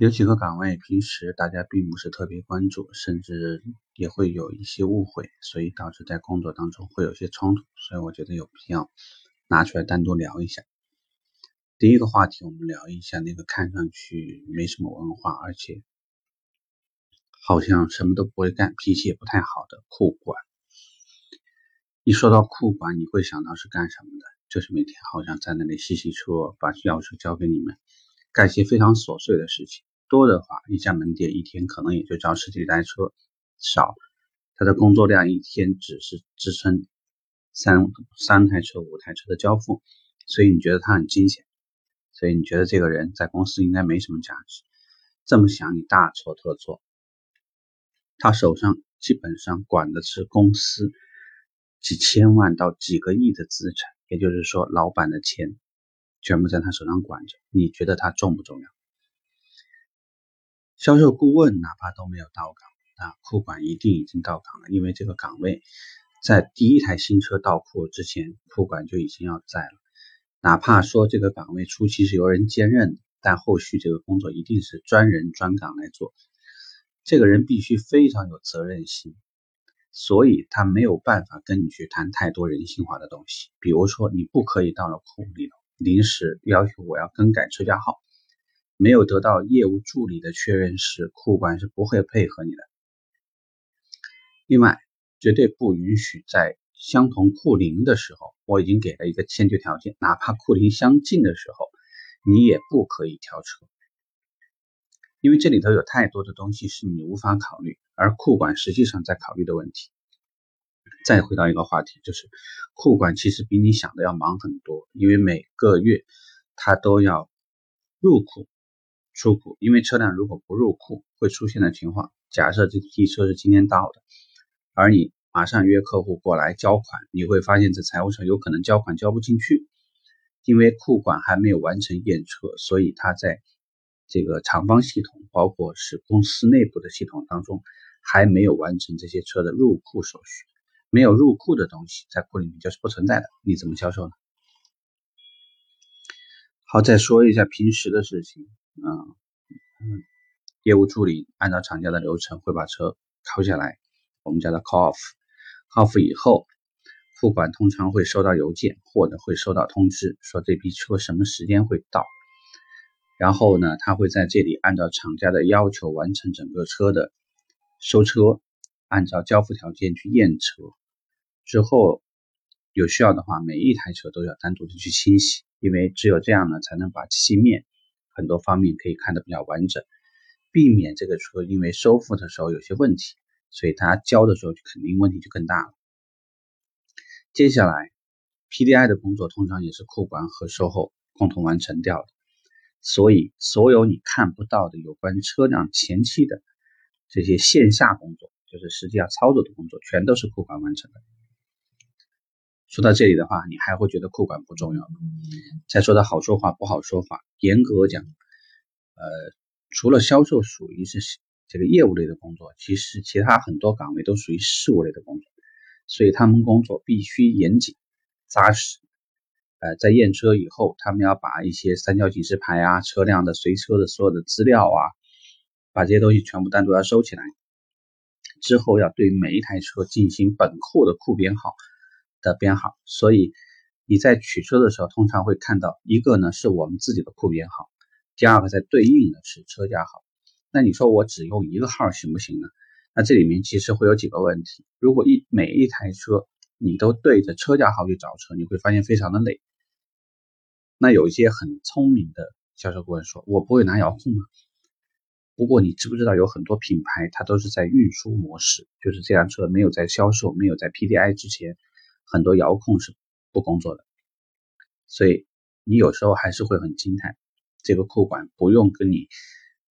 有几个岗位平时大家并不是特别关注，甚至也会有一些误会，所以导致在工作当中会有些冲突，所以我觉得有必要拿出来单独聊一下。第一个话题，我们聊一下那个看上去没什么文化，而且好像什么都不会干，脾气也不太好的库管。一说到库管，你会想到是干什么的？就是每天好像在那里洗洗车，把钥匙交给你们，干些非常琐碎的事情。多的话，一家门店一天可能也就招十几台车；少，他的工作量一天只是支撑三三台车、五台车的交付，所以你觉得他很惊险，所以你觉得这个人在公司应该没什么价值。这么想，你大错特错。他手上基本上管的是公司几千万到几个亿的资产，也就是说，老板的钱全部在他手上管着。你觉得他重不重要？销售顾问哪怕都没有到岗啊，库管一定已经到岗了，因为这个岗位在第一台新车到库之前，库管就已经要在了。哪怕说这个岗位初期是由人兼任的，但后续这个工作一定是专人专岗来做。这个人必须非常有责任心，所以他没有办法跟你去谈太多人性化的东西。比如说，你不可以到了库里头临时要求我要更改车架号。没有得到业务助理的确认时，库管是不会配合你的。另外，绝对不允许在相同库龄的时候，我已经给了一个先决条件，哪怕库龄相近的时候，你也不可以调车，因为这里头有太多的东西是你无法考虑，而库管实际上在考虑的问题。再回到一个话题，就是库管其实比你想的要忙很多，因为每个月他都要入库。出库，因为车辆如果不入库，会出现的情况。假设这批车是今天到的，而你马上约客户过来交款，你会发现这财务上有可能交款交不进去，因为库管还没有完成验车，所以他在这个厂方系统，包括是公司内部的系统当中，还没有完成这些车的入库手续。没有入库的东西，在库里面就是不存在的，你怎么销售呢？好，再说一下平时的事情。嗯，业务助理按照厂家的流程会把车拷下来，我们叫它 call off，call off 以后，库管通常会收到邮件或者会收到通知，说这批车什么时间会到，然后呢，他会在这里按照厂家的要求完成整个车的收车，按照交付条件去验车，之后有需要的话，每一台车都要单独的去清洗，因为只有这样呢，才能把漆面。很多方面可以看得比较完整，避免这个车因为收付的时候有些问题，所以它交的时候就肯定问题就更大了。接下来，PDI 的工作通常也是库管和售后共同完成掉的，所以所有你看不到的有关车辆前期的这些线下工作，就是实际要操作的工作，全都是库管完成的。说到这里的话，你还会觉得库管不重要吗？再说的好说话不好说话，严格讲，呃，除了销售属于是这个业务类的工作，其实其他很多岗位都属于事务类的工作，所以他们工作必须严谨扎实。呃，在验车以后，他们要把一些三角警示牌啊、车辆的随车的所有的资料啊，把这些东西全部单独要收起来，之后要对每一台车进行本库的库编号。的编号，所以你在取车的时候，通常会看到一个呢是我们自己的库编号，第二个在对应的是车架号。那你说我只用一个号行不行呢？那这里面其实会有几个问题。如果一每一台车你都对着车架号去找车，你会发现非常的累。那有一些很聪明的销售顾问说：“我不会拿遥控吗？”不过你知不知道有很多品牌它都是在运输模式，就是这辆车没有在销售、没有在 PDI 之前。很多遥控是不工作的，所以你有时候还是会很惊叹，这个库管不用跟你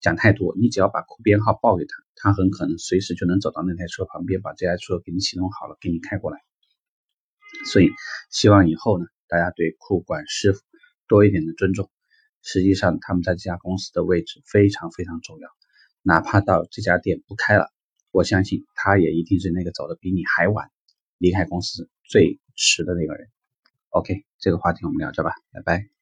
讲太多，你只要把库编号报给他，他很可能随时就能走到那台车旁边，把这台车给你启动好了，给你开过来。所以希望以后呢，大家对库管师傅多一点的尊重。实际上他们在这家公司的位置非常非常重要，哪怕到这家店不开了，我相信他也一定是那个走的比你还晚离开公司。最迟的那个人，OK，这个话题我们聊着吧，拜拜。